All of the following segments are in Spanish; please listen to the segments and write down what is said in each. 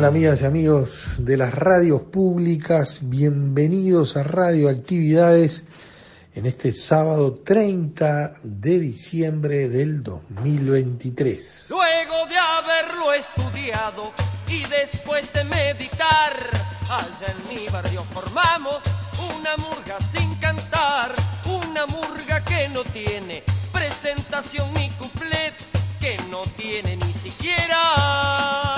¿Qué tal amigas y amigos de las radios públicas? Bienvenidos a Radioactividades en este sábado 30 de diciembre del 2023. Luego de haberlo estudiado y después de meditar, allá en mi barrio formamos una murga sin cantar, una murga que no tiene presentación ni couplet, que no tiene ni siquiera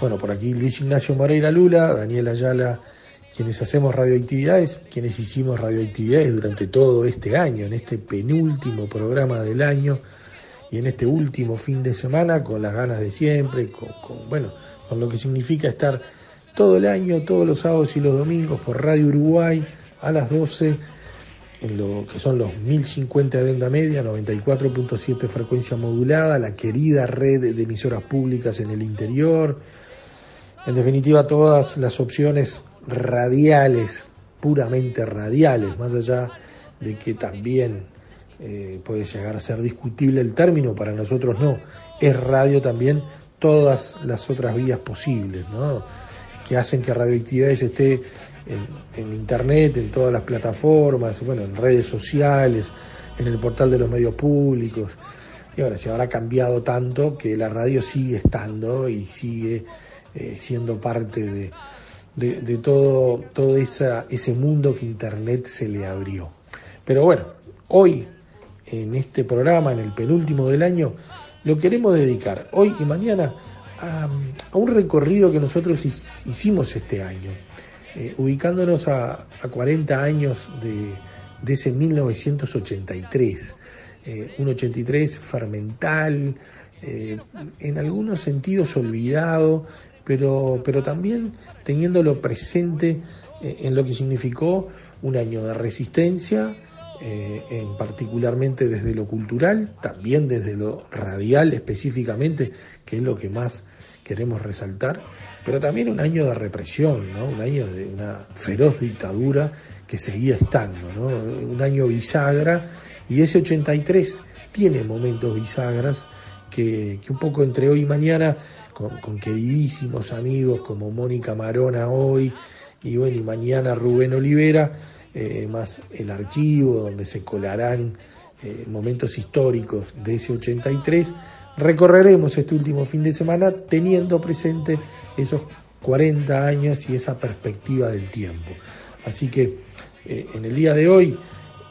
Bueno, por aquí Luis Ignacio Moreira Lula, Daniel Ayala, quienes hacemos radioactividades, quienes hicimos radioactividades durante todo este año, en este penúltimo programa del año y en este último fin de semana, con las ganas de siempre, con, bueno, con lo que significa estar todo el año, todos los sábados y los domingos por Radio Uruguay a las 12 en lo que son los 1050 de onda media, 94.7 frecuencia modulada, la querida red de emisoras públicas en el interior, en definitiva todas las opciones radiales, puramente radiales, más allá de que también eh, puede llegar a ser discutible el término, para nosotros no, es radio también todas las otras vías posibles, ¿no? que hacen que Radioactividades esté en, en, internet, en todas las plataformas, bueno, en redes sociales, en el portal de los medios públicos. Y ahora se habrá cambiado tanto que la radio sigue estando y sigue eh, siendo parte de, de, todo, todo esa, ese mundo que internet se le abrió. Pero bueno, hoy en este programa, en el penúltimo del año, lo queremos dedicar hoy y mañana a un recorrido que nosotros hicimos este año, eh, ubicándonos a, a, 40 años de, de ese 1983, eh, un 83 fermental, eh, en algunos sentidos olvidado, pero, pero también teniéndolo presente en lo que significó un año de resistencia, eh, en particularmente desde lo cultural, también desde lo radial específicamente, que es lo que más queremos resaltar, pero también un año de represión, ¿no? un año de una feroz dictadura que seguía estando, ¿no? un año bisagra, y ese 83 tiene momentos bisagras que, que un poco entre hoy y mañana, con, con queridísimos amigos como Mónica Marona hoy, y bueno, y mañana Rubén Olivera, eh, más el archivo donde se colarán eh, momentos históricos de ese 83, recorreremos este último fin de semana teniendo presente esos 40 años y esa perspectiva del tiempo. Así que eh, en el día de hoy,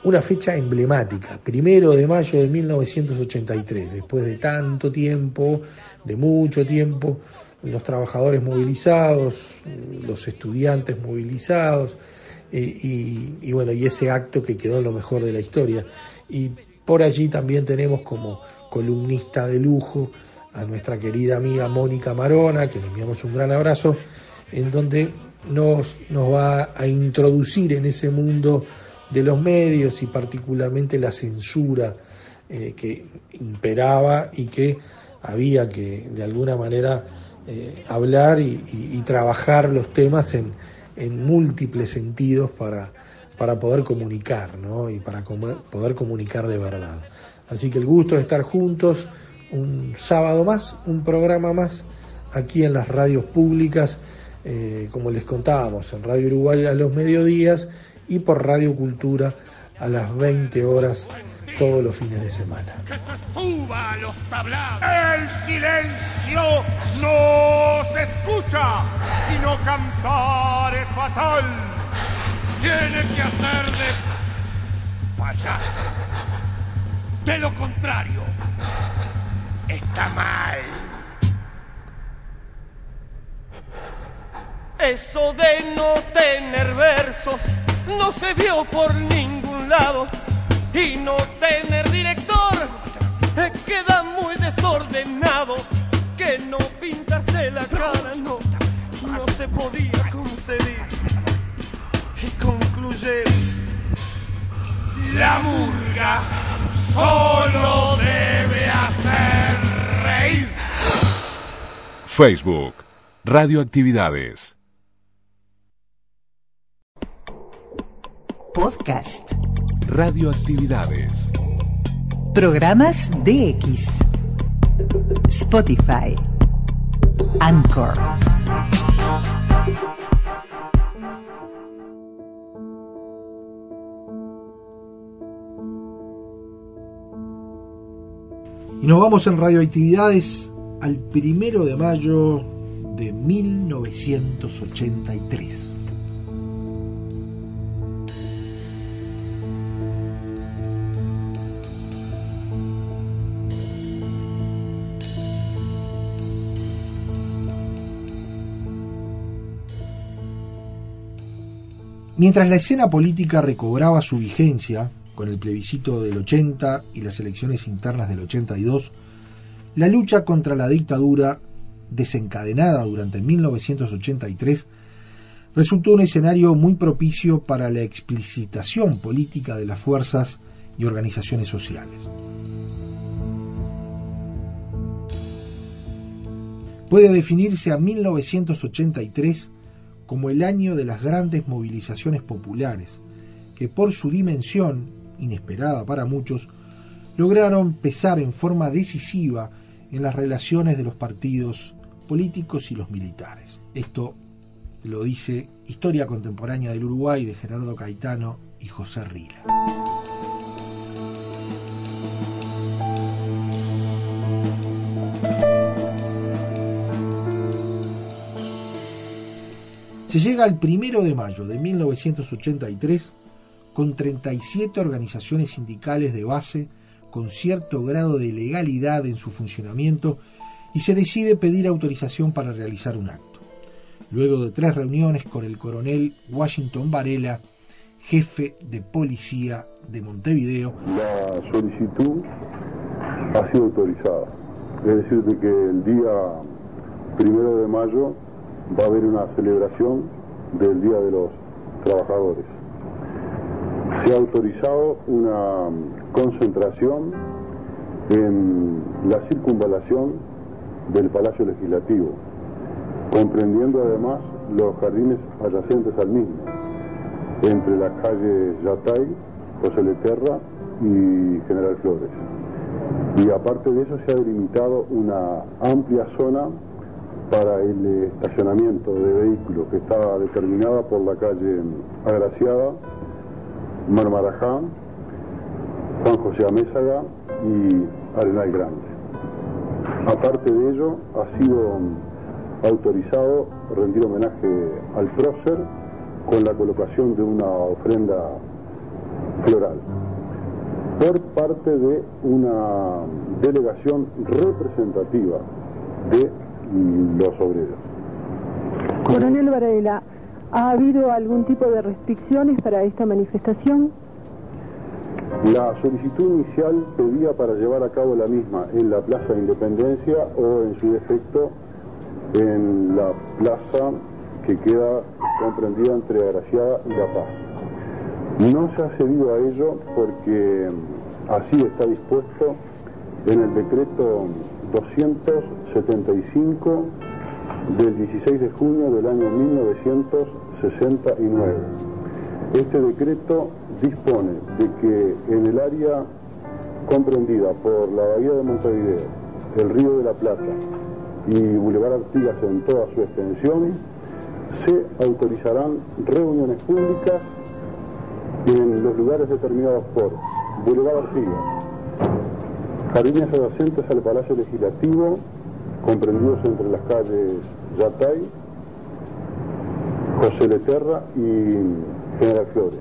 una fecha emblemática, primero de mayo de 1983, después de tanto tiempo, de mucho tiempo, los trabajadores movilizados, los estudiantes movilizados, eh, y, bueno, y ese acto que quedó lo mejor de la historia. Y por allí también tenemos como columnista de lujo a nuestra querida amiga Mónica Marona, que le enviamos un gran abrazo, en donde nos, nos va a introducir en ese mundo de los medios y particularmente la censura eh, que imperaba y que había que de alguna manera eh, hablar y, y, trabajar los temas en, en múltiples sentidos para, para poder comunicar ¿no? y para poder comunicar de verdad. Así que el gusto de estar juntos un sábado más, un programa más aquí en las radios públicas eh, como les contábamos, en Radio Uruguay a los mediodías y por Radio Cultura a las 20 horas todos los fines de semana. Que se suba a los tablados. El silencio no se escucha, sino cantar es fatal. Tiene que hacer de payaso. De lo contrario, está mal. Eso de no tener versos no se vio por ningún lado y no tener director queda muy desordenado que no pintarse la cara no no se podía concebir y concluye La murga solo debe hacer reír. Facebook, Radioactividades. Podcast. Radioactividades. Programas DX. Spotify. Anchor. Y nos vamos en radioactividades al primero de mayo de 1983. Mientras la escena política recobraba su vigencia con el plebiscito del 80 y las elecciones internas del 82, la lucha contra la dictadura, desencadenada durante 1983, resultó un escenario muy propicio para la explicitación política de las fuerzas y organizaciones sociales. Puede definirse a 1983 como el año de las grandes movilizaciones populares, que por su dimensión, inesperada para muchos, lograron pesar en forma decisiva en las relaciones de los partidos políticos y los militares. Esto lo dice Historia Contemporánea del Uruguay de Gerardo Caetano y José Rila. Se llega al primero de mayo de 1983 con 37 organizaciones sindicales de base con cierto grado de legalidad en su funcionamiento y se decide pedir autorización para realizar un acto. Luego de tres reuniones con el coronel Washington Varela, jefe de policía de Montevideo, La solicitud ha sido autorizada. Es decir, de que el día primero de mayo va a haber una celebración del Día de los Trabajadores. Se ha autorizado una concentración en la circunvalación del Palacio Legislativo, comprendiendo además los jardines adyacentes al mismo, entre las calles Yatay, José Leterra y General Flores. Y aparte de eso se ha delimitado una amplia zona para el estacionamiento de vehículos que estaba determinada por la calle Agraciada, Marmarajá, Juan José Amézaga y Arenal Grande. Aparte de ello, ha sido autorizado rendir homenaje al prócer con la colocación de una ofrenda floral por parte de una delegación representativa de los obreros. Coronel Varela, ¿ha habido algún tipo de restricciones para esta manifestación? La solicitud inicial pedía para llevar a cabo la misma en la Plaza de Independencia o en su defecto en la plaza que queda comprendida entre Agraciada y La Paz. No se ha cedido a ello porque así está dispuesto en el decreto 275 del 16 de junio del año 1969. Este decreto dispone de que en el área comprendida por la Bahía de Montevideo, el Río de la Plata y Boulevard Artigas en toda su extensión, se autorizarán reuniones públicas en los lugares determinados por Boulevard Artigas, jardines adyacentes al Palacio Legislativo, comprendidos entre las calles Yatay, José Leterra y General Flores.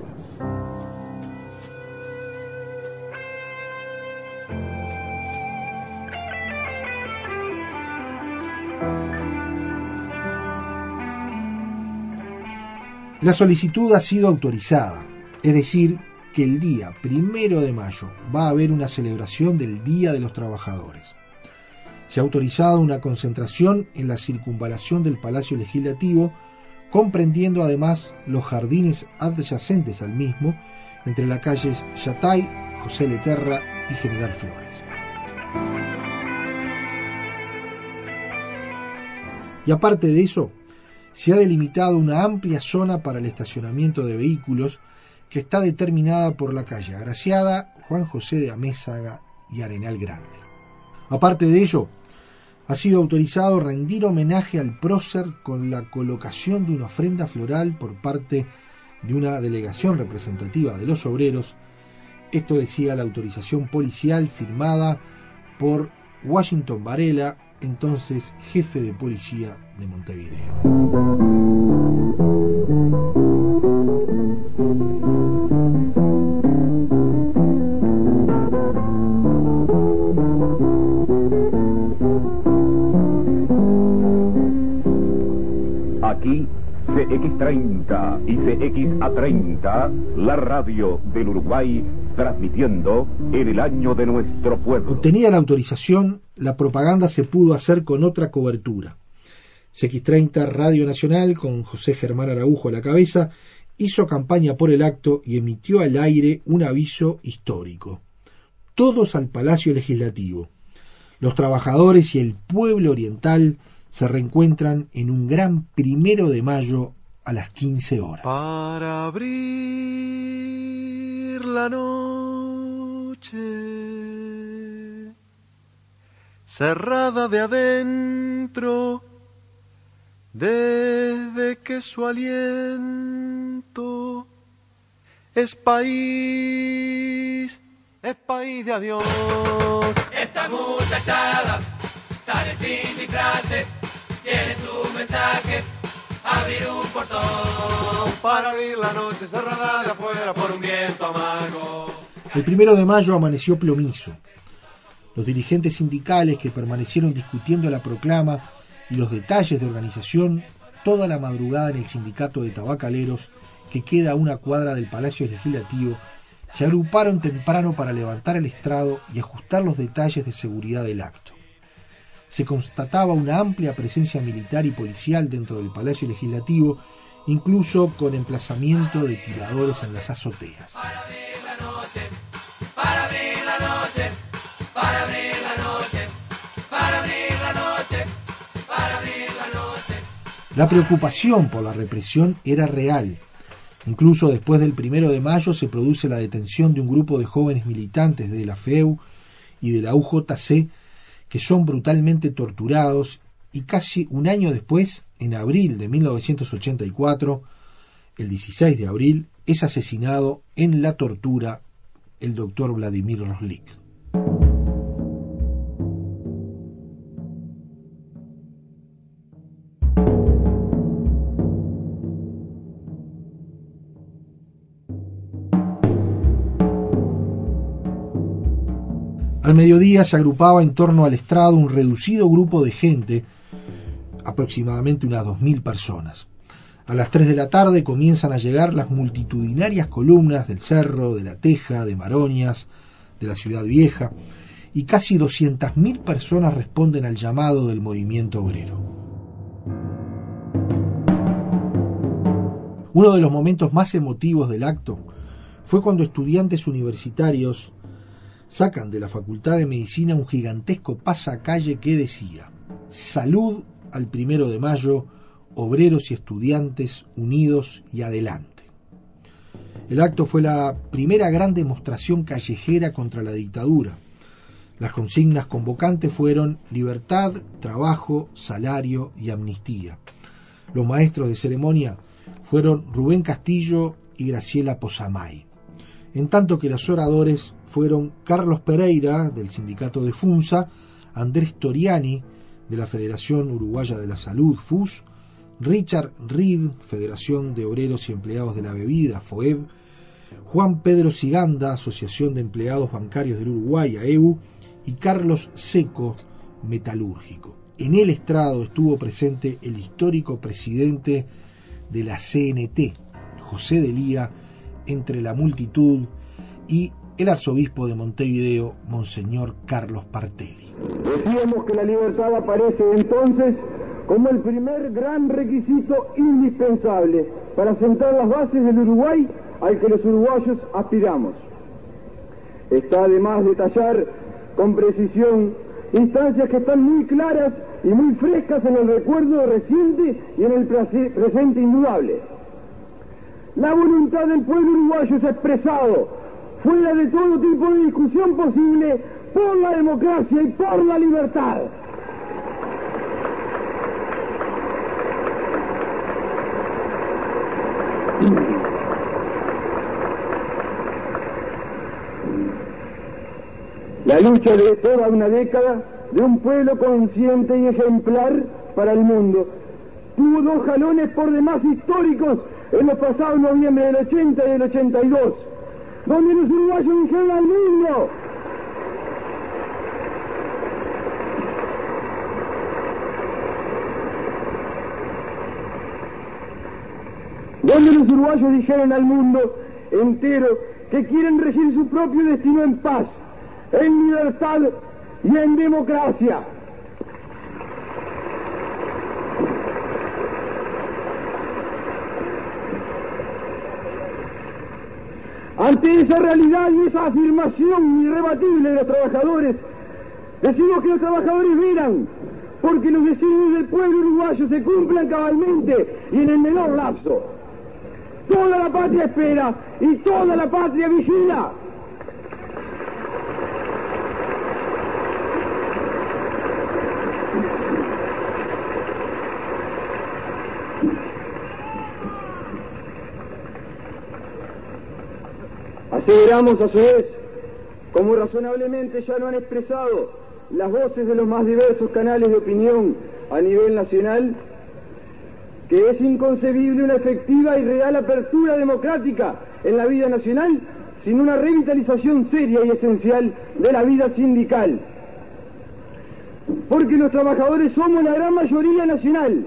La solicitud ha sido autorizada, es decir, que el día primero de mayo va a haber una celebración del Día de los Trabajadores. Se ha autorizado una concentración en la circunvalación del Palacio Legislativo, comprendiendo además los jardines adyacentes al mismo, entre las calles Yatay, José Leterra y General Flores. Y aparte de eso, se ha delimitado una amplia zona para el estacionamiento de vehículos que está determinada por la calle Agraciada, Juan José de Amézaga y Arenal Grande. Aparte de ello, ha sido autorizado rendir homenaje al prócer con la colocación de una ofrenda floral por parte de una delegación representativa de los obreros. Esto decía la autorización policial firmada por Washington Varela, entonces jefe de policía de Montevideo. CXA30, la radio del Uruguay, transmitiendo en el año de nuestro pueblo. Obtenida la autorización, la propaganda se pudo hacer con otra cobertura. CX30 Radio Nacional, con José Germán Araujo a la cabeza, hizo campaña por el acto y emitió al aire un aviso histórico. Todos al Palacio Legislativo. Los trabajadores y el pueblo oriental se reencuentran en un gran primero de mayo a las 15 horas. Para abrir la noche, cerrada de adentro, desde que su aliento es país, es país de adiós. Esta muchachada sale sin disfraces, tiene su mensaje, abrir un portón. Para abrir la noche cerrada de afuera por un viento amargo. El primero de mayo amaneció plomizo. Los dirigentes sindicales que permanecieron discutiendo la proclama y los detalles de organización toda la madrugada en el sindicato de tabacaleros que queda a una cuadra del Palacio Legislativo, se agruparon temprano para levantar el estrado y ajustar los detalles de seguridad del acto. Se constataba una amplia presencia militar y policial dentro del Palacio Legislativo, incluso con emplazamiento de tiradores en las azoteas. La preocupación por la represión era real. Incluso después del primero de mayo se produce la detención de un grupo de jóvenes militantes de la FEU y de la UJC que son brutalmente torturados y casi un año después, en abril de 1984, el 16 de abril, es asesinado en la tortura el doctor Vladimir Roslik. Al mediodía se agrupaba en torno al estrado un reducido grupo de gente, aproximadamente unas 2.000 personas. A las 3 de la tarde comienzan a llegar las multitudinarias columnas del Cerro, de la Teja, de Maroñas, de la Ciudad Vieja, y casi 200.000 personas responden al llamado del movimiento obrero. Uno de los momentos más emotivos del acto fue cuando estudiantes universitarios sacan de la Facultad de Medicina un gigantesco pasacalle que decía Salud al primero de mayo, obreros y estudiantes unidos y adelante. El acto fue la primera gran demostración callejera contra la dictadura. Las consignas convocantes fueron libertad, trabajo, salario y amnistía. Los maestros de ceremonia fueron Rubén Castillo y Graciela Posamay. En tanto que los oradores fueron Carlos Pereira, del sindicato de FUNSA, Andrés Toriani, de la Federación Uruguaya de la Salud, FUS, Richard Reed, Federación de Obreros y Empleados de la Bebida, FOEB, Juan Pedro Siganda, Asociación de Empleados Bancarios del Uruguay, AEU, y Carlos Seco, Metalúrgico. En el estrado estuvo presente el histórico presidente de la CNT, José Delía, entre la multitud y el arzobispo de Montevideo, Monseñor Carlos Partelli. Decíamos que la libertad aparece entonces como el primer gran requisito indispensable para sentar las bases del Uruguay al que los uruguayos aspiramos. Está además detallar con precisión instancias que están muy claras y muy frescas en el recuerdo reciente y en el presente indudable. La voluntad del pueblo uruguayo ha expresado, fuera de todo tipo de discusión posible, por la democracia y por la libertad. La lucha de toda una década de un pueblo consciente y ejemplar para el mundo tuvo dos jalones por demás históricos en los pasados noviembre del 80 y del 82, donde los uruguayos dijeron al mundo donde los uruguayos dijeron al mundo entero que quieren regir su propio destino en paz, en libertad y en democracia. Ante esa realidad y esa afirmación irrebatible de los trabajadores, decimos que los trabajadores miran porque los deseos del pueblo uruguayo se cumplan cabalmente y en el menor lapso. Toda la patria espera y toda la patria vigila. Aseveramos a su vez, como razonablemente ya lo han expresado las voces de los más diversos canales de opinión a nivel nacional, que es inconcebible una efectiva y real apertura democrática en la vida nacional sin una revitalización seria y esencial de la vida sindical. Porque los trabajadores somos la gran mayoría nacional.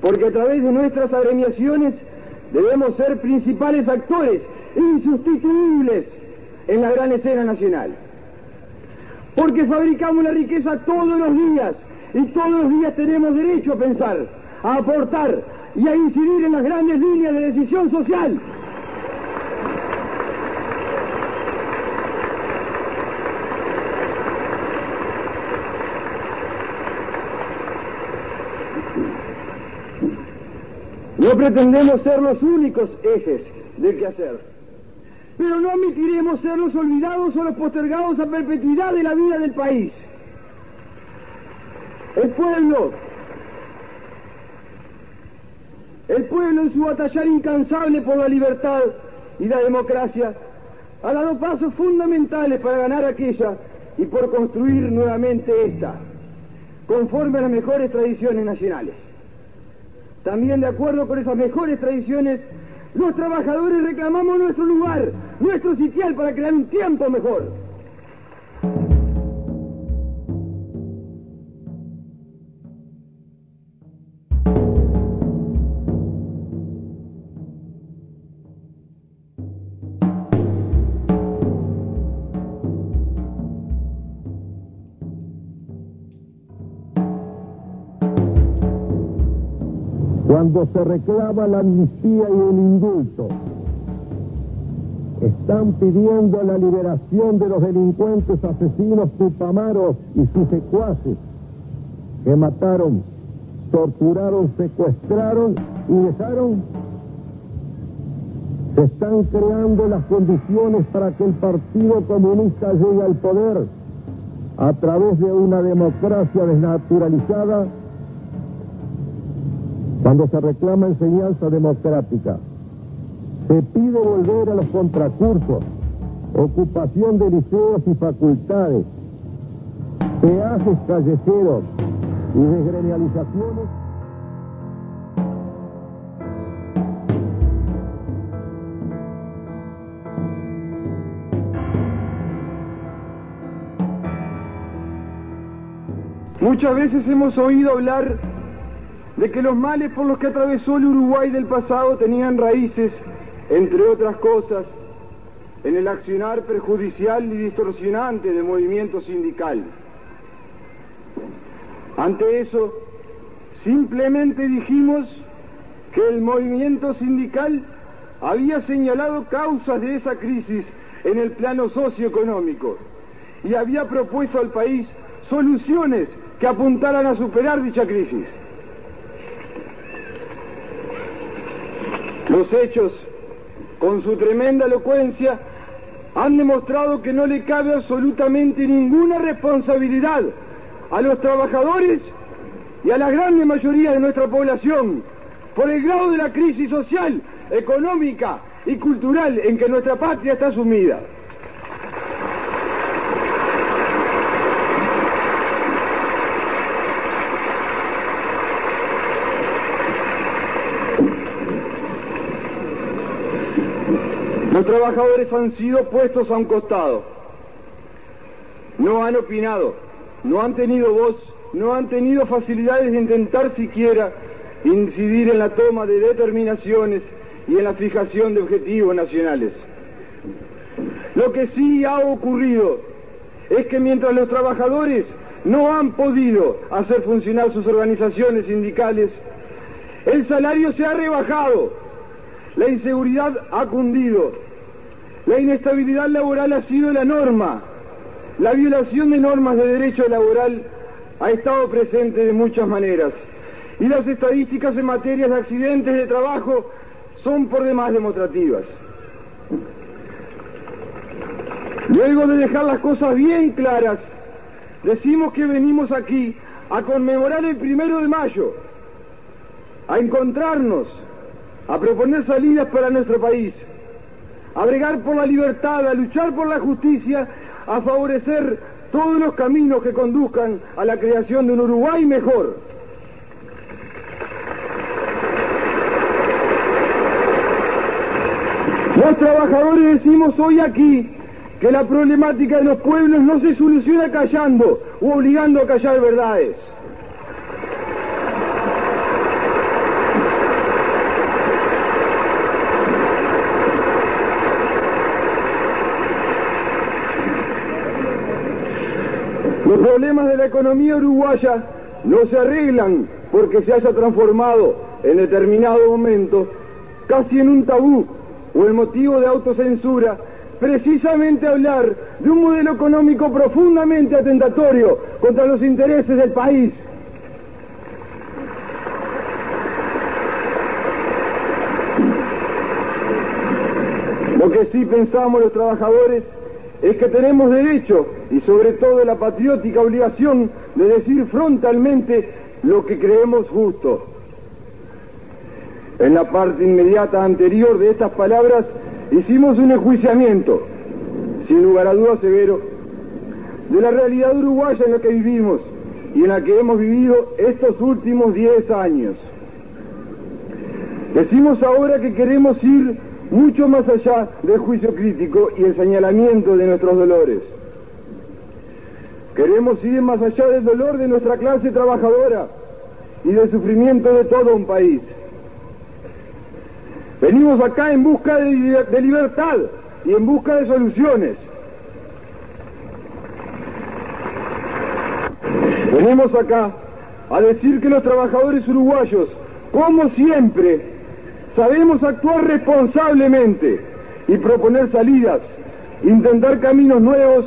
Porque a través de nuestras agremiaciones debemos ser principales actores insustituibles en la gran escena nacional. Porque fabricamos la riqueza todos los días y todos los días tenemos derecho a pensar, a aportar y a incidir en las grandes líneas de decisión social. No pretendemos ser los únicos ejes del quehacer pero no admitiremos ser los olvidados o los postergados a perpetuidad de la vida del país. El pueblo, el pueblo en su batallar incansable por la libertad y la democracia ha dado pasos fundamentales para ganar aquella y por construir nuevamente esta, conforme a las mejores tradiciones nacionales. También de acuerdo con esas mejores tradiciones los trabajadores reclamamos nuestro lugar, nuestro sitial para crear un tiempo mejor. Cuando se reclama la amnistía y el indulto. Están pidiendo la liberación de los delincuentes asesinos tupamaros y sus secuaces que mataron, torturaron, secuestraron y dejaron. Se están creando las condiciones para que el Partido Comunista llegue al poder a través de una democracia desnaturalizada Cuando se reclama enseñanza democrática, se pide volver a los contracursos, ocupación de liceos y facultades, peajes callejeros y desgremializaciones. Muchas veces hemos oído hablar de que los males por los que atravesó el Uruguay del pasado tenían raíces, entre otras cosas, en el accionar perjudicial y distorsionante del movimiento sindical. Ante eso, simplemente dijimos que el movimiento sindical había señalado causas de esa crisis en el plano socioeconómico y había propuesto al país soluciones que apuntaran a superar dicha crisis. Los hechos, con su tremenda elocuencia, han demostrado que no le cabe absolutamente ninguna responsabilidad a los trabajadores y a la grande mayoría de nuestra población por el grado de la crisis social, económica y cultural en que nuestra patria está sumida. Los trabajadores han sido puestos a un costado. No han opinado, no han tenido voz, no han tenido facilidades de intentar siquiera incidir en la toma de determinaciones y en la fijación de objetivos nacionales. Lo que sí ha ocurrido es que mientras los trabajadores no han podido hacer funcionar sus organizaciones sindicales, el salario se ha rebajado, la inseguridad ha cundido, la inestabilidad laboral ha sido la norma, la violación de normas de derecho laboral ha estado presente de muchas maneras. Y las estadísticas en materia de accidentes de trabajo son por demás demostrativas. Luego de dejar las cosas bien claras, decimos que venimos aquí a conmemorar el primero de mayo, a encontrarnos, a proponer salidas para nuestro país, a bregar por la libertad, a luchar por la justicia, a favorecer todos los caminos que conduzcan a la creación de un Uruguay mejor. Los trabajadores decimos hoy aquí que la problemática de los pueblos no se soluciona callando o obligando a callar verdades. Los problemas de la economía uruguaya no se arreglan porque se haya transformado en determinado momento casi en un tabú o el motivo de autocensura precisamente hablar de un modelo económico profundamente atentatorio contra los intereses del país. Lo que sí pensamos los trabajadores es que tenemos derecho y sobre todo la patriótica obligación de decir frontalmente lo que creemos justo. En la parte inmediata anterior de estas palabras hicimos un enjuiciamiento, sin lugar a duda severo, de la realidad uruguaya en la que vivimos y en la que hemos vivido estos últimos diez años. Decimos ahora que queremos ir mucho más allá del juicio crítico y el señalamiento de nuestros dolores. Queremos ir más allá del dolor de nuestra clase trabajadora y del sufrimiento de todo un país. Venimos acá en busca de, libertad y en busca de soluciones. Venimos acá a decir que los trabajadores uruguayos, como siempre, sabemos actuar responsablemente y proponer salidas, intentar caminos nuevos,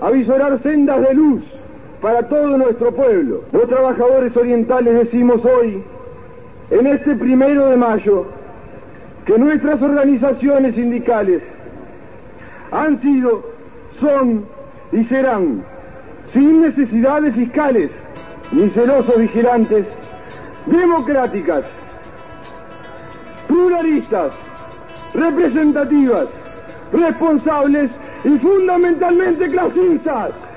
avisorar sendas de luz para todo nuestro pueblo. Los trabajadores orientales decimos hoy, en este primero de mayo, que nuestras organizaciones sindicales han sido, son y serán, sin necesidades fiscales ni celosos vigilantes, democráticas, pluralistas, representativas, responsables y fundamentalmente clasistas.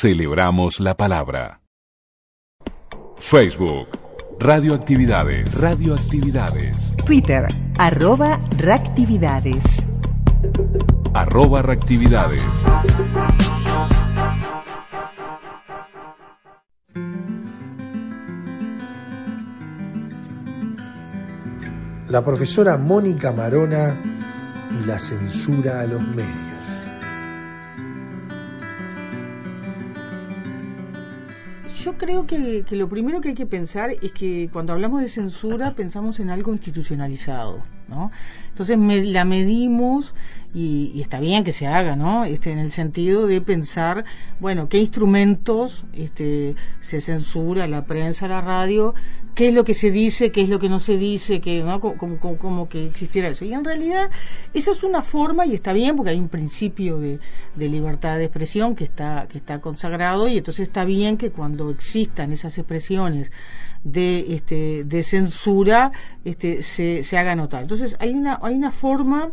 Celebramos la palabra. Facebook. Radioactividades. Radioactividades. Twitter, arroba reactividades. Arroba reactividades. La profesora Mónica Marona y la censura a los medios. Yo creo que, que lo primero que hay que pensar es que cuando hablamos de censura pensamos en algo institucionalizado, ¿no? Entonces me- la medimos y, y está bien que se haga, ¿no? Este, en el sentido de pensar, bueno, qué instrumentos este, se censura la prensa, la radio, qué es lo que se dice, qué es lo que no se dice, que, ¿no? Como, como- como- que existiera eso. Y en realidad esa es una forma y está bien porque hay un principio de, de libertad de expresión que está, que está consagrado y entonces está bien que cuando existan esas expresiones de, este, de censura este, se, se haga notar. Entonces hay una, hay una forma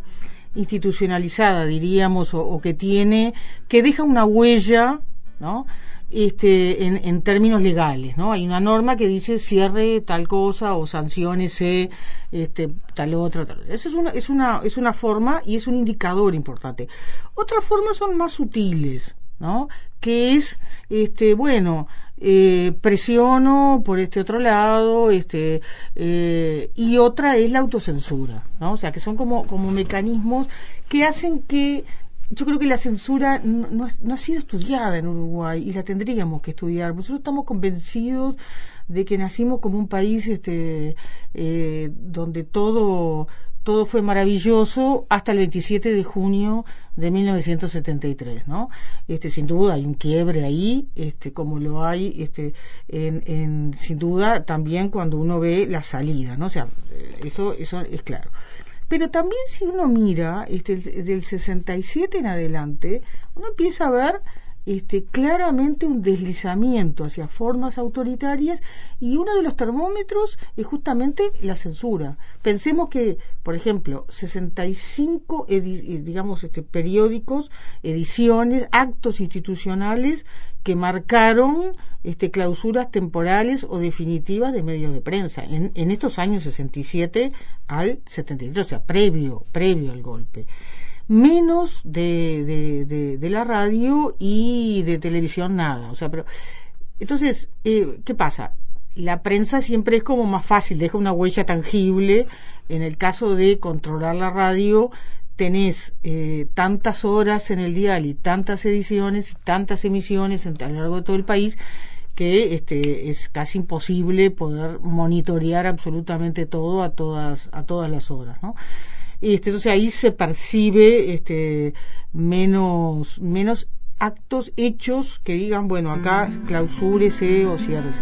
institucionalizada, diríamos, o, que tiene, que deja una huella, ¿no? Este, en, en términos legales, ¿no? Hay una norma que dice cierre tal cosa o sanciónese este, tal otra, tal. Esa es una, es una, es una forma y es un indicador importante. Otras formas son más sutiles, ¿no? Que es, este, bueno, eh, presiono por este otro lado, este, eh, y otra es la autocensura, ¿no? O sea, que son como, como mecanismos que hacen que yo creo que la censura no, no ha- sido estudiada en Uruguay y la tendríamos que estudiar. Nosotros estamos convencidos de que nacimos como un país este, eh, donde todo, todo fue maravilloso hasta el 27 de junio de 1973, ¿no? Este, sin duda hay un quiebre ahí, este, como lo hay, este, en, en, sin duda también cuando uno ve la salida, ¿no? O sea, eh, eso, eso es claro. Pero también si uno mira este, el- del 67 en adelante, uno empieza a ver este, claramente un deslizamiento hacia formas autoritarias y uno de los termómetros es justamente la censura. Pensemos que, por ejemplo, 65 edi- eh, digamos, este, periódicos, ediciones, actos institucionales que marcaron este, clausuras temporales o definitivas de medios de prensa en, en estos años 67 al 73, o sea, previo, previo al golpe menos de, de, de, la radio y de televisión nada. O sea, pero entonces, eh, ¿qué pasa? La prensa siempre es como más fácil, deja una huella tangible. En el caso de controlar la radio, tenés eh, tantas horas en el dial y tantas ediciones y tantas emisiones en- a lo largo de todo el país que este, es casi imposible poder monitorear absolutamente todo a todas, a todas las horas, ¿no? Este, entonces ahí se percibe este, menos, menos actos hechos que digan, bueno, acá clausúrese o ciérrese.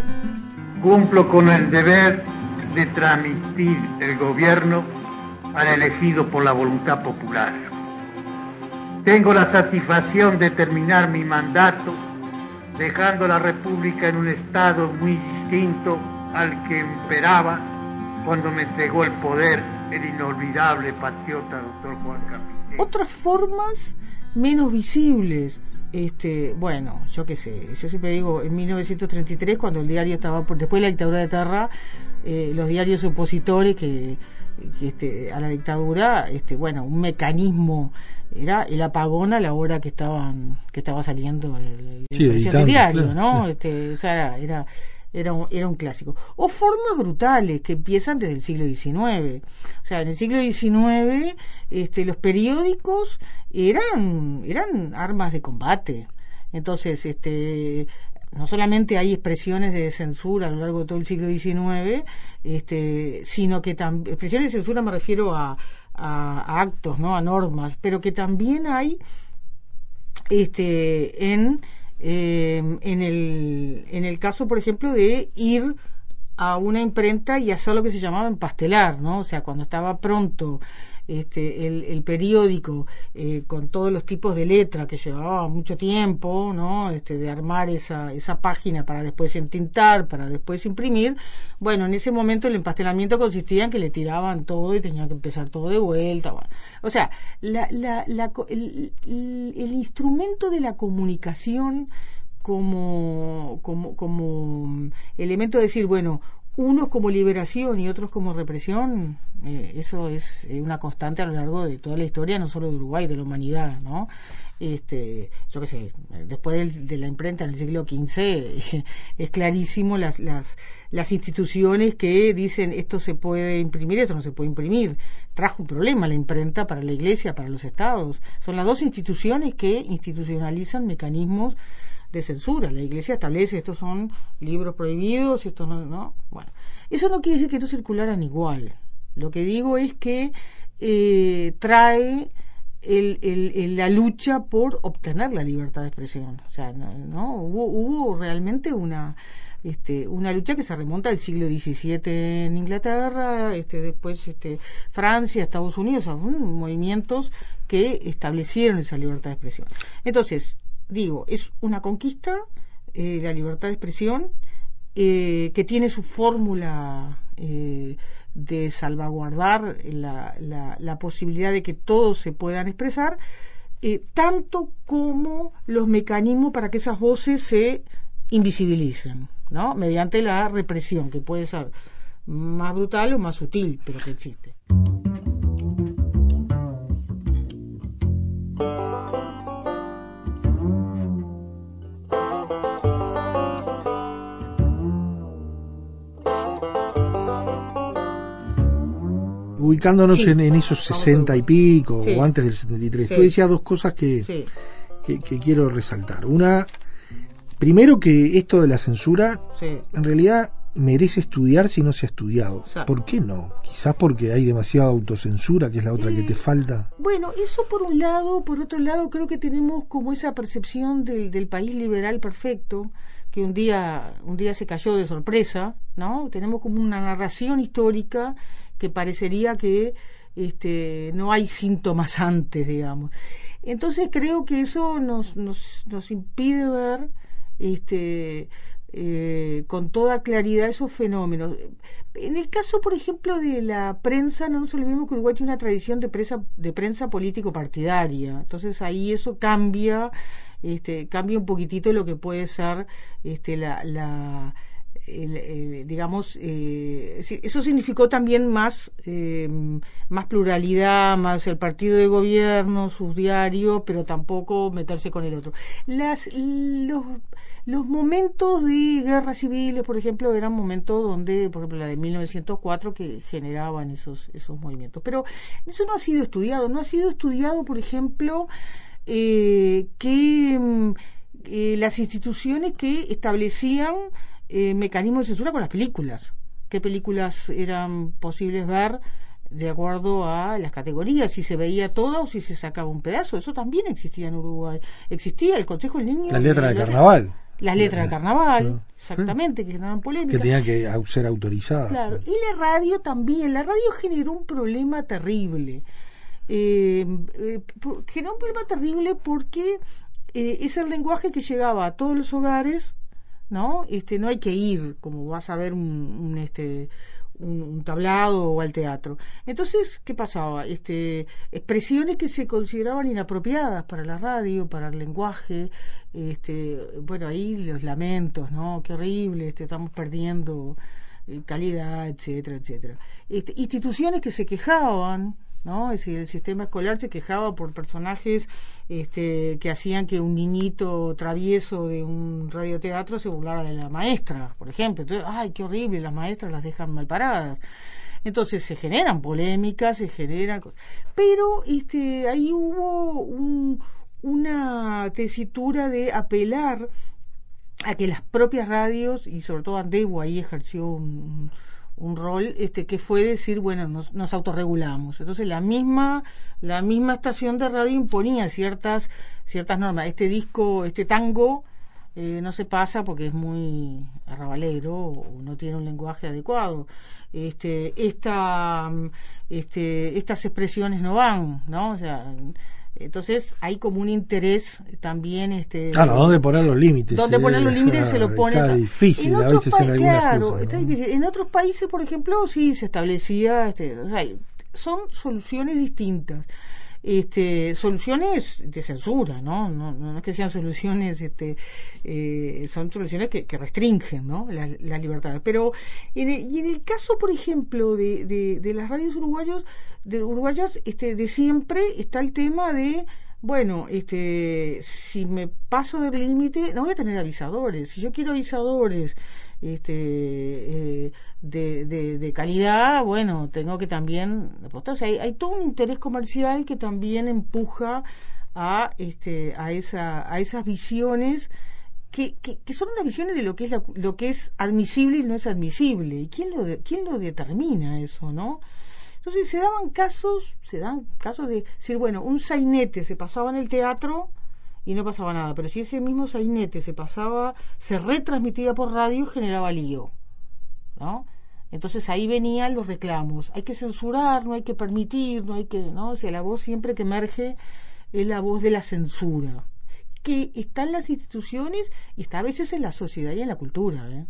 Cumplo con el deber de transmitir el gobierno al elegido por la voluntad popular. Tengo la satisfacción de terminar mi mandato dejando la República en un estado muy distinto al que imperaba cuando me entregó el poder el inolvidable patriota doctor Juan Capitán. Otras formas menos visibles. Este, bueno, yo qué sé, yo siempre digo, en 1933, cuando el diario estaba, por, después de la dictadura de Terra, eh, los diarios opositores que, que, este, a la dictadura, este, bueno, un mecanismo era el apagón a la hora que estaban que estaba saliendo el, la Sí, diario, claro, ¿no? claro. Este, o sea, era, era era un, era un clásico. O formas brutales que empiezan desde el siglo XIX. O sea, en el siglo XIX este, los periódicos eran, eran armas de combate. Entonces, este, no solamente hay expresiones de censura a lo largo de todo el siglo XIX, este, sino que también, expresiones de censura me refiero a, a actos, ¿no? A normas, pero que también hay este en eh, en el en el caso por ejemplo de ir a una imprenta y hacer lo que se llamaba empastelar, ¿no? O sea, cuando estaba pronto este, el, periódico eh, con todos los tipos de letra que llevaba mucho tiempo, ¿no? Este, de armar esa, esa página para después entintar, para después imprimir. Bueno, en ese momento el empastelamiento consistía en que le tiraban todo y tenía que empezar todo de vuelta. O sea, la, la, la, el, el instrumento de la comunicación como, como, como elemento de decir, bueno, unos como liberación y otros como represión, eh, eso es eh, una constante a lo largo de toda la historia, no solo de Uruguay, de la humanidad, ¿no? Este, yo qué sé, después de, la imprenta en el siglo XV, es clarísimo las, las, las instituciones que dicen esto se puede imprimir, esto no se puede imprimir. Trajo un problema la imprenta para la Iglesia, para los estados. Son las dos instituciones que institucionalizan mecanismos de censura. La Iglesia establece estos son libros prohibidos, estos no, no. Bueno, eso no quiere decir que no circularan igual. Lo que digo es que eh, trae el, el, la lucha por obtener la libertad de expresión. O sea, no, Hubo, hubo realmente una este, una lucha que se remonta al siglo XVII en Inglaterra, este, después este, Francia, Estados Unidos, movimientos que establecieron esa libertad de expresión. Entonces, digo, es una conquista, eh, la libertad de expresión, eh, que tiene su fórmula eh, de salvaguardar la, la, la, posibilidad de que todos se puedan expresar, tanto como los mecanismos para que esas voces se invisibilicen, ¿no? Mediante la represión, que puede ser más brutal o más sutil, pero que existe. Ubicándonos en, esos sesenta y pico o antes del 73. Tú decías dos cosas que, que, quiero resaltar. Una, primero que esto de la censura en realidad merece estudiar si no se ha estudiado. ¿Por qué no? Quizás porque hay demasiada autocensura, que es la otra que te falta. Bueno, eso por un lado, por otro lado creo que tenemos como esa percepción del, del país liberal perfecto, que un día, un día se cayó de sorpresa, ¿no? Tenemos como una narración histórica que parecería que este, no hay síntomas antes, digamos. Entonces creo que eso nos, nos, impide ver este, eh, con toda claridad esos fenómenos. En el caso, por ejemplo, de la prensa, no nos olvidemos que Uruguay tiene una tradición de, prensa, de prensa político-partidaria. Entonces ahí eso cambia, este, cambia un poquitito lo que puede ser este, la, la digamos, eh, eso significó también más, eh, más pluralidad, más el partido de gobierno, sus diarios, pero tampoco meterse con el otro. Las, los, los momentos de guerras civiles, por ejemplo, eran momentos donde, por ejemplo, la de 1904, que generaban esos, esos movimientos. Pero eso no ha sido estudiado, no ha sido estudiado, por ejemplo, eh, que mm, las instituciones que establecían eh, mecanismo de censura con las películas. ¿Qué películas eran posibles ver de acuerdo a las categorías? Si se veía toda o si se sacaba un pedazo. Eso también existía en Uruguay. Existía el Consejo del Niño. La letra de carnaval. Las letras de carnaval, exactamente, que generaban polémica. Que tenía que ser autorizada. Claro, y la radio también. La radio generó un problema terrible. Eh, eh, generó un problema terrible porque eh, es el lenguaje que llegaba a todos los hogares ¿no? Este, no hay que ir como vas a ver un, este, un, tablado o al teatro. Entonces, ¿qué pasaba? Este, expresiones que se consideraban inapropiadas para la radio, para el lenguaje, este, bueno, ahí los lamentos, ¿no? Qué horrible, este, estamos perdiendo eh, calidad, etcétera, etcétera. Este, instituciones que se quejaban, ¿no? Es decir, el sistema escolar se quejaba por personajes este, que hacían que un niñito travieso de un radioteatro se burlara de la maestra, por ejemplo. Entonces, ay, qué horrible, las maestras las dejan mal paradas. Entonces se generan polémicas, se generan... Pero este, ahí hubo un, una tesitura de apelar a que las propias radios, y sobre todo Andebo ahí ejerció un, un rol este que fue decir bueno nos, nos autorregulamos. Entonces la misma la misma estación de radio imponía ciertas ciertas normas. Este disco este tango eh, no se pasa porque es muy arrabalero o no tiene un lenguaje adecuado. Este esta este estas expresiones no van no o sea entonces hay como un interés también este claro dónde poner los límites dónde poner los límites se lo pone está difícil a veces en claro cosas, está ¿no? difícil. en otros países por ejemplo sí se establecía este, o sea, son soluciones distintas este, soluciones de censura, ¿no? No, no es que sean soluciones, este, eh, son soluciones que, que restringen, ¿no? Las la libertades. Pero, en el, y en el caso, por ejemplo, de, de, de las radios uruguayos, de uruguayas, este, de siempre está el tema de, bueno, este, si me paso del límite, no voy a tener avisadores. Si yo quiero avisadores, este, eh, de, de, calidad, bueno, tengo que también, o sea, hay, hay, todo un interés comercial que también empuja a, este, a, esa, a esas visiones que, que, que son unas visiones de lo que es la, lo que es admisible y no es admisible. ¿Y quién lo, de, quién lo determina eso, no? Entonces se daban casos, se dan casos de decir, bueno, un sainete se pasaba en el teatro y no pasaba nada, pero si ese mismo sainete se pasaba, se retransmitía por radio, generaba lío, ¿no? Entonces ahí venían los reclamos, hay que censurar, no hay que permitir, no hay que, ¿no? O sea, la voz siempre que emerge es la voz de la censura, que está en las instituciones y está a veces en la sociedad y en la cultura, ¿eh?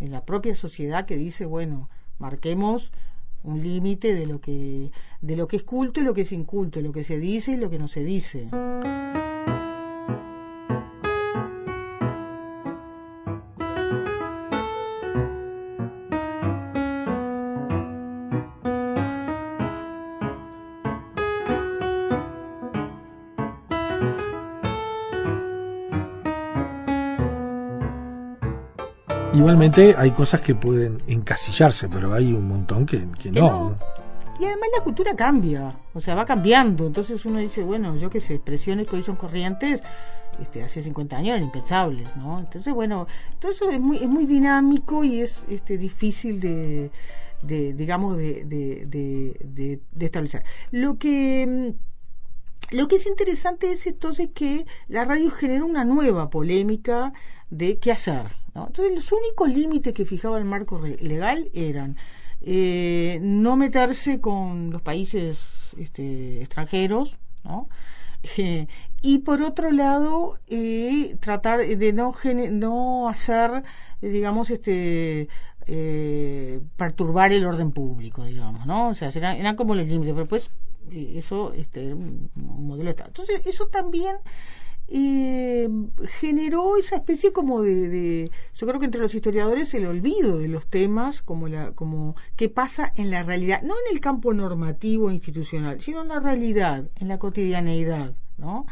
En la propia sociedad que dice, bueno, marquemos un límite de lo que de lo que es culto y lo que es inculto, lo que se dice y lo que no se dice. Igualmente hay cosas que pueden encasillarse, pero hay un montón que, que, que no. Y además la cultura cambia, o sea, va cambiando. Entonces uno dice, bueno, yo qué sé, expresiones que hoy son corrientes, este, hace 50 años eran impensables, ¿no? Entonces, bueno, todo eso es muy, es muy dinámico y es este, difícil de, de digamos, de, de, de, de establecer. Lo que... Lo que es interesante es entonces que la radio genera una nueva polémica de qué hacer. ¿No? Entonces los únicos límites que fijaba el marco legal eran eh, no meterse con los países este, extranjeros, ¿no? Eh, y por otro lado eh, tratar de no no hacer digamos este eh, perturbar el orden público digamos no o sea eran, eran como los límites pero pues eso este un modelo de Estado. entonces eso también eh, generó esa especie como de, yo creo que entre los historiadores el olvido de los temas como la como qué pasa en la realidad no en el campo normativo institucional sino en la realidad en la cotidianeidad no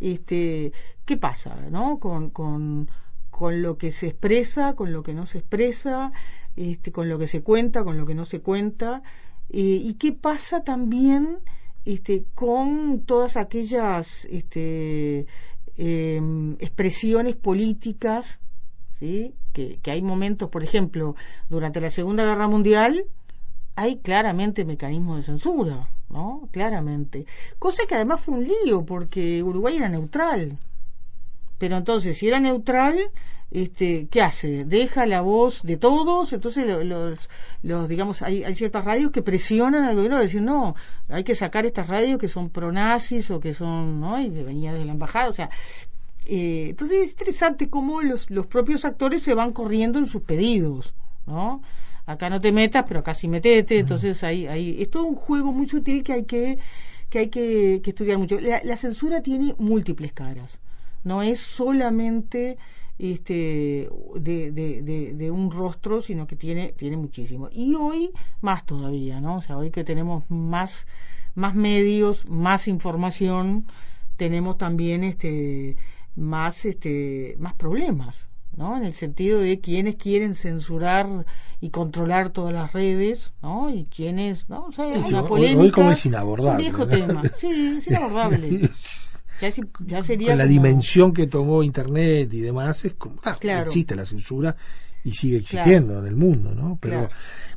este qué pasa no con, con con lo que se expresa con lo que no se expresa este con lo que se cuenta con lo que no se cuenta eh, y qué pasa también este, con todas aquellas este, eh, expresiones políticas, ¿sí? que, que hay momentos, por ejemplo, durante la Segunda Guerra Mundial, hay claramente mecanismos de censura, ¿no? Claramente. Cosa que además fue un lío, porque Uruguay era neutral. Pero entonces, si era neutral, este, ¿qué hace? Deja la voz de todos, entonces los, los, los digamos, hay, hay, ciertas radios que presionan al gobierno a decir, no, hay que sacar estas radios que son pronazis o que son, ¿no? Y que venía de la embajada, o sea, eh, entonces es interesante cómo los, los propios actores se van corriendo en sus pedidos, ¿no? Acá no te metas, pero acá sí metete, entonces hay, hay, es todo un juego muy sutil que hay que, que hay que, que estudiar mucho. La, la censura tiene múltiples caras, no es solamente este de, de, de, de, un rostro sino que tiene tiene muchísimo y hoy más todavía no o sea hoy que tenemos más más medios más información tenemos también este más este más problemas ¿no? En el sentido de quienes quieren censurar y controlar todas las redes, ¿no? Y quienes, ¿no? O sea, Sí, una hoy- polémica. hoy como es es un inabordable, viejo tema. Sí, es inabordable. Ya, es- ya sería Con la como- dimensión que tomó Internet y demás, es como, ah, Claro. existe la censura y sigue existiendo en el mundo, ¿no? Pero,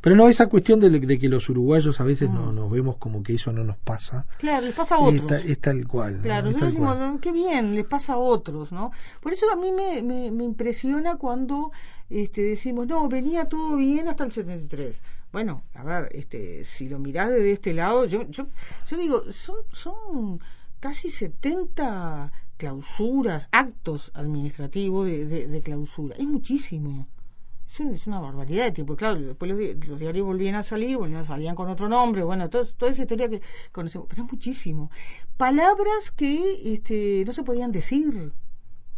pero no, esa cuestión de, de, que los uruguayos a veces no, nos vemos como que eso no nos pasa. Claro, les pasa a otros. Es, tal cual. Claro, nosotros decimos, qué bien, les pasa a otros, ¿no? Por eso a mí me, me, me impresiona cuando este, decimos, no, venía todo bien hasta el 73. Bueno, a ver, este, si lo mirás desde este lado, yo, yo, yo digo, son, son casi 70 clausuras, actos administrativos de, de, clausura. Es muchísimo. Es, es, una barbaridad de tiempo. Claro, después los, diarios volvían a salir, volvían, salían con otro nombre, bueno, todo, toda esa historia que conocemos. Pero es muchísimo. Palabras que este, no se podían decir,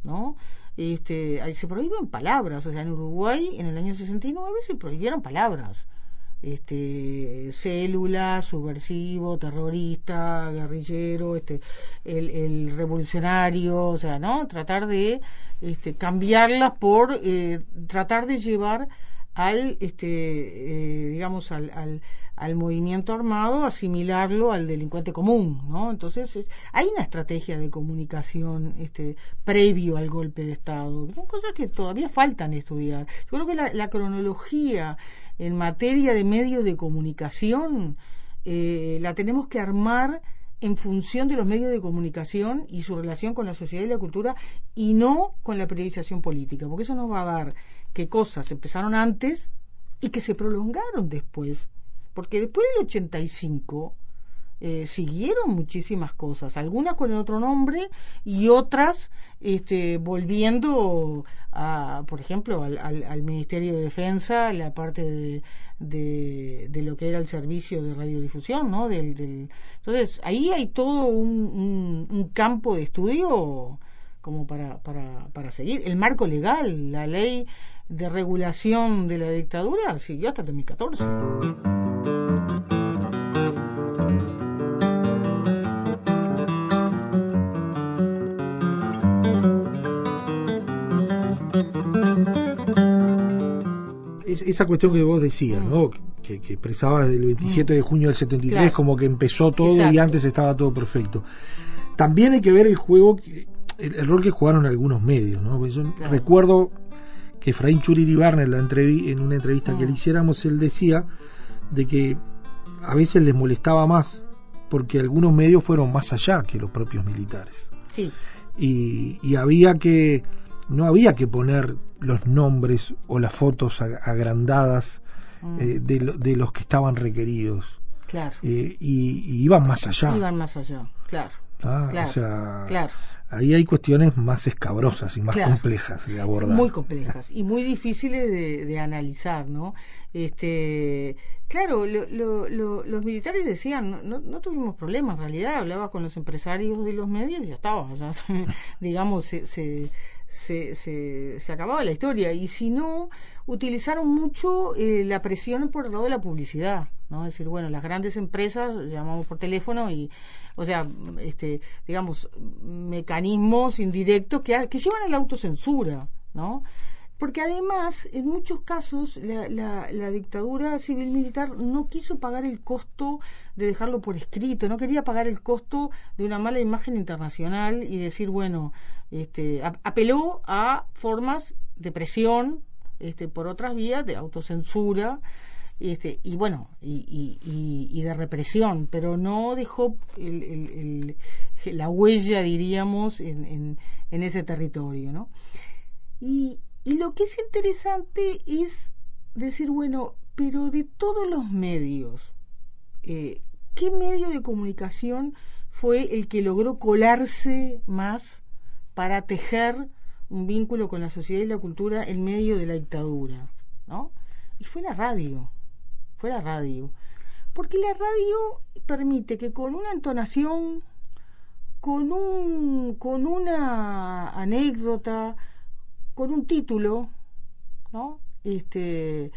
¿no? Este, se prohíben palabras. O sea, en Uruguay, en el año 69, se prohibieron palabras este célula, subversivo, terrorista, guerrillero, este el, el revolucionario, o sea, ¿no? Tratar de este, cambiarlas por eh, tratar de llevar al este eh, digamos al, al, al, movimiento armado asimilarlo al delincuente común no entonces hay una estrategia de comunicación este previo al golpe de estado. Son cosas que todavía faltan estudiar. Yo creo que la cronología en materia de medios de comunicación eh, la tenemos que armar en función de los medios de comunicación y su relación con la sociedad y la cultura y no con la periodización política, porque eso nos va a dar que cosas empezaron antes y que se prolongaron después, porque después del 85 eh, siguieron muchísimas cosas, algunas con el otro nombre y otras este, volviendo, a, por ejemplo, al, al, al Ministerio de Defensa, la parte de, de, de, lo que era el servicio de radiodifusión, ¿no? Del, del... entonces, ahí hay todo un, un, un campo de estudio como para, para, para seguir. El marco legal, la ley de regulación de la dictadura siguió hasta 2014. es, esa cuestión que vos decías, ¿no? Mm. Que, que, expresabas del 27 mm. de junio del 73, como que empezó todo y antes estaba todo perfecto. También hay que ver el juego, el, el rol que jugaron algunos medios, ¿no? Pues yo recuerdo que Efraín Churiribarne en, la entrevi en una entrevista que mm. le hiciéramos, él decía de que a veces les molestaba más porque algunos medios fueron más allá que los propios militares. Sí. Y había que no había que poner los nombres o las fotos agrandadas mm. eh, de, de, los que estaban requeridos. Claro. Eh, y, iban más allá. Iban más allá, claro. Ah, o sea, ahí hay cuestiones más escabrosas y más complejas de abordar. Muy complejas y muy difíciles de, de analizar, ¿no? Este, claro, lo, lo, los militares decían, no, no, tuvimos problemas, en realidad hablabas con los empresarios de los medios y ya estaba, digamos, se, se se, se, se, acababa la historia. Y si no, utilizaron mucho eh, la presión por el lado de la publicidad. ¿no? Es decir, bueno, las grandes empresas llamamos por teléfono y, o sea, este, digamos, mecanismos indirectos que, que llevan a la autocensura, ¿no? Porque además, en muchos casos, la, dictadura civil militar no quiso pagar el costo de dejarlo por escrito, no quería pagar el costo de una mala imagen internacional y decir, bueno, este, apeló a formas de presión este, por otras vías de autocensura este, y bueno, y, de represión, pero no dejó el, la huella, diríamos, en, en, en ese territorio, ¿no? Y, y lo que es interesante es decir, bueno, pero de todos los medios, eh, ¿qué medio de comunicación fue el que logró colarse más para tejer un vínculo con la sociedad y la cultura en medio de la dictadura? ¿no? Y fue la radio, fue la radio. Porque la radio permite que con una entonación, con, un, con una anécdota, con un título, ¿no? Este,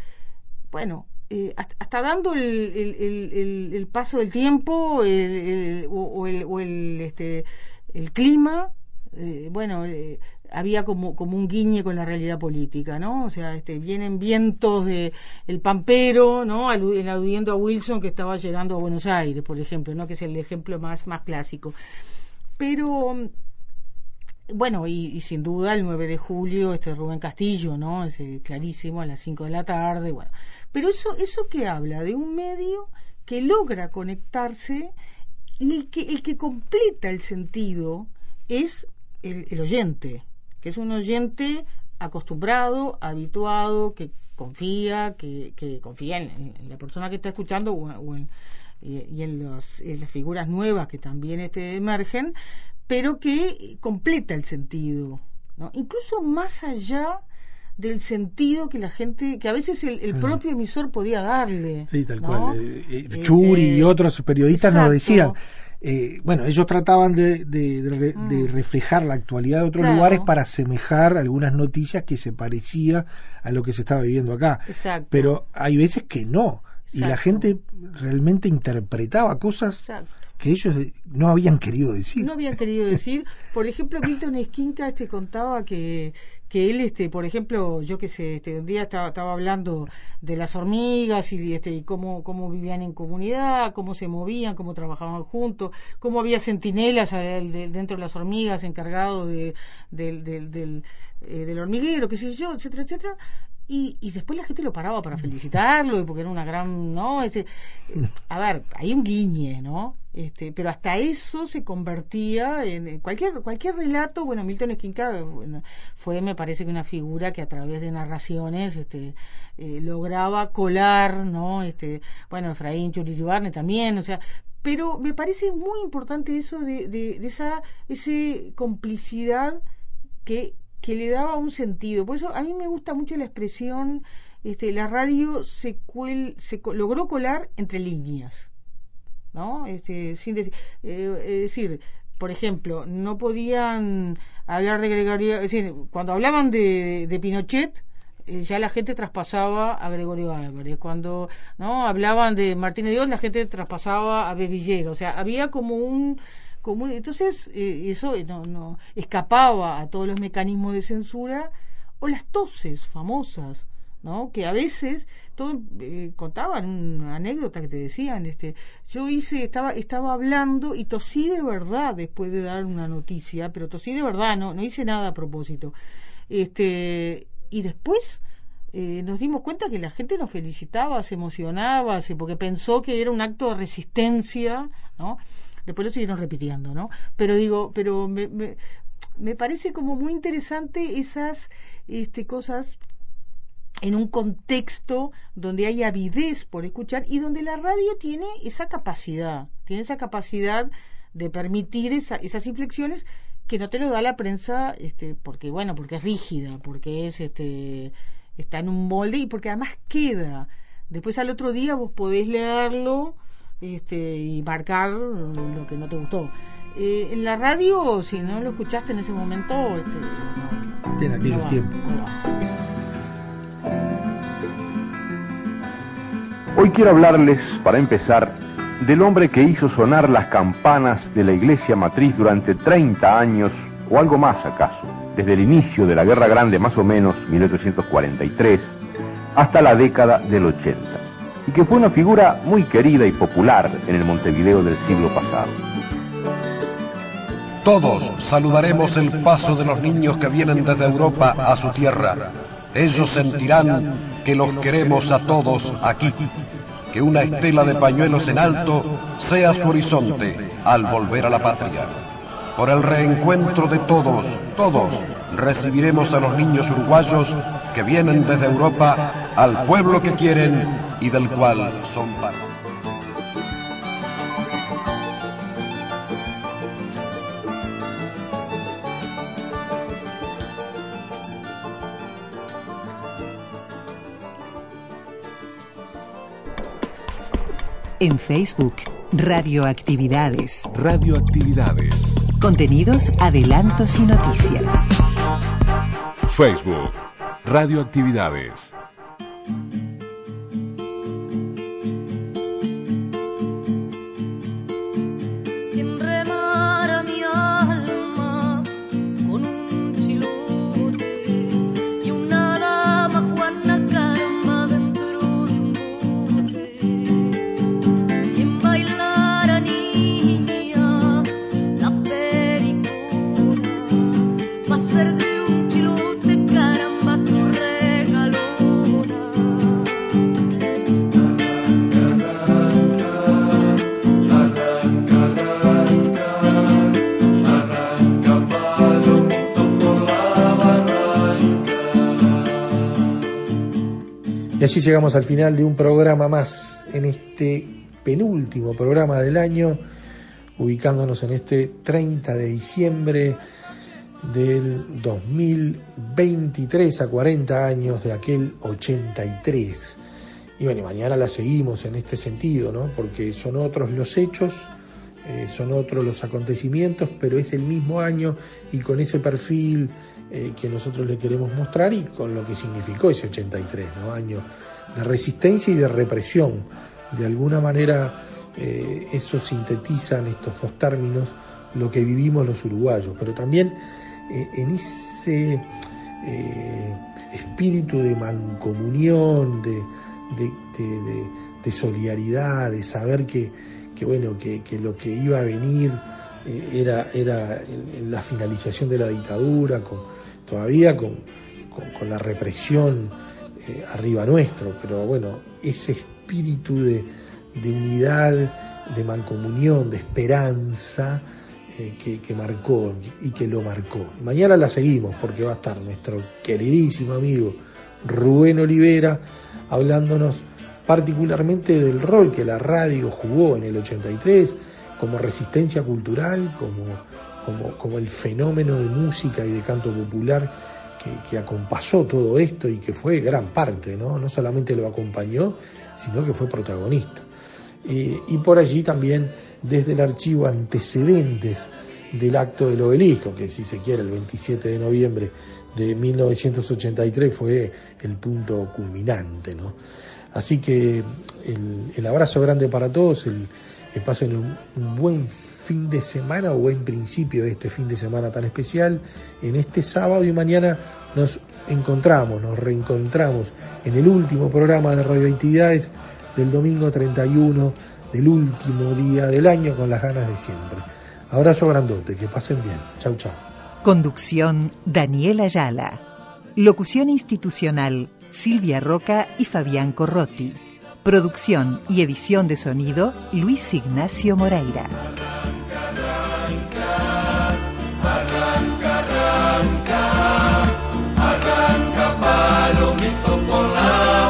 bueno, eh, hasta, dando el, el, el, paso del tiempo o, el, o el, este, el clima, eh, bueno, eh, había como, como un guiñe con la realidad política, ¿no? O sea, este, vienen vientos de el pampero, ¿no? aludiendo a Wilson que estaba llegando a Buenos Aires, por ejemplo, ¿no? Que es el ejemplo más, más clásico. Pero bueno, y, y, sin duda el 9 de julio, este Rubén Castillo, ¿no? Es eh, clarísimo, a las 5 de la tarde, bueno. Pero eso, eso que habla de un medio que logra conectarse y el que, el que completa el sentido es el, oyente, que es un oyente acostumbrado, habituado, que confía, que, que confía en, la persona que está escuchando o, en, y, y en, los, en, las figuras nuevas que también este, emergen, pero que completa el sentido, ¿no? incluso más allá del sentido que la gente, que a veces el, el propio emisor podía darle. Sí, tal ¿no? cual. Eh, eh, Churi este, y otros periodistas exacto. nos decían, eh, bueno, ellos trataban de, de, de, mm. de, reflejar la actualidad de otros claro. lugares para asemejar algunas noticias que se parecía a lo que se estaba viviendo acá. Exacto. Pero hay veces que no. Exacto. Y la gente realmente interpretaba cosas Exacto. que ellos no habían querido decir. No habían querido decir. Por ejemplo, Milton Esquinca este contaba que que él este por ejemplo yo que sé este un día estaba, estaba hablando de las hormigas y este y cómo cómo vivían en comunidad cómo se movían cómo trabajaban juntos cómo había centinelas dentro de las hormigas encargados de, del del, del, eh, del hormiguero qué sé yo etcétera etcétera y, y, después la gente lo paraba para felicitarlo porque era una gran no este a ver hay un guiñe no este pero hasta eso se convertía en cualquier cualquier relato bueno Milton Esquinca fue me parece que una figura que a través de narraciones este eh, lograba colar no este bueno Efraín Churiribarne también o sea pero me parece muy importante eso de, de, de esa ese complicidad que que le daba un sentido. Por eso a mí me gusta mucho la expresión, este, la radio se, cuel, se logró colar entre líneas, ¿no? Este, sin decir, eh, es decir, por ejemplo, no podían hablar de Gregorio, es decir, cuando hablaban de, de Pinochet, eh, ya la gente traspasaba a Gregorio Álvarez. Cuando no hablaban de Martínez Dios, la gente traspasaba a Bevillega. O sea, había como un Entonces, eh, eso no, no escapaba a todos los mecanismos de censura o las toses famosas. ¿no? que a veces todo, eh, contaban una anécdota que te decían este yo hice estaba estaba hablando y tosí de verdad después de dar una noticia pero tosí de verdad no no hice nada a propósito este y después eh, nos dimos cuenta que la gente nos felicitaba se emocionaba porque pensó que era un acto de resistencia no después lo siguieron repitiendo, ¿no? Pero digo, pero me, me, me parece como muy interesante esas este, cosas en un contexto donde hay avidez por escuchar y donde la radio tiene esa capacidad, tiene esa capacidad de permitir esa, esas inflexiones que no te lo da la prensa, este, porque bueno, porque es rígida, porque es este, está en un molde y porque además queda. Después al otro día vos podés leerlo este, y marcar lo que no te gustó. Eh, en la radio, si no lo escuchaste en ese momento, este, no, Tiene aquellos no tiempos. Hoy quiero hablarles, para empezar, del hombre que hizo sonar las campanas de la iglesia matriz durante 30 años, o algo más acaso, desde el inicio de la Guerra Grande, más o menos 1843, hasta la década del 80 y que fue una figura muy querida y popular en el Montevideo del siglo pasado. Todos saludaremos el paso de los niños que vienen desde Europa a su tierra. Ellos sentirán que los queremos a todos aquí. Que una estela de pañuelos en alto sea su horizonte al volver a la patria. Por el reencuentro de todos, todos, recibiremos a los niños uruguayos que vienen desde Europa al pueblo que quieren y del cual son parte. En Facebook, Radioactividades. Radioactividades. Contenidos, adelantos y noticias. Facebook, Radioactividades. thank you así llegamos al final de un programa más en este penúltimo programa del año, ubicándonos en este 30 de diciembre del 2023 a 40 años de aquel 83. Y bueno, mañana la seguimos en este sentido, ¿no? Porque son otros los hechos, eh, son otros los acontecimientos, pero es el mismo año y con ese perfil eh, que nosotros le queremos mostrar y con lo que significó ese 83, ¿no? Año de resistencia y de represión. De alguna manera eh, eso sintetizan estos dos términos lo que vivimos los uruguayos, pero también eh, en ese eh, espíritu de mancomunión, de, de, solidaridad, de saber que, bueno, que, lo que iba a venir era, era la finalización de la dictadura, todavía con, con, la represión arriba nuestro, pero bueno, ese espíritu de, unidad, de mancomunión, de esperanza, eh, que, marcó y que lo marcó. Mañana la seguimos porque va a estar nuestro queridísimo amigo Rubén Olivera hablándonos particularmente del rol que la radio jugó en el 83 como resistencia cultural, como, como, como el fenómeno de música y de canto popular que, que, acompasó todo esto y que fue gran parte, ¿no? No solamente lo acompañó, sino que fue protagonista. Eh, y por allí también desde el archivo antecedentes del acto del obelisco, que si se quiere el 27 de noviembre de 1983 fue el punto culminante. ¿no? Así que el, abrazo grande para todos, que pasen un, buen fin de semana o buen principio de este fin de semana tan especial. En este sábado y mañana nos encontramos, nos reencontramos en el último programa de radioactividades del domingo 31 del último día del año con las ganas de siempre. Abrazo grandote, que pasen bien. Chau, chau. Conducción Daniela Ayala. Locución institucional Silvia Roca y Fabián Corrotti. Producción y edición de sonido, Luis Ignacio Moreira. Arranca, arranca, arranca, arranca palomito polar.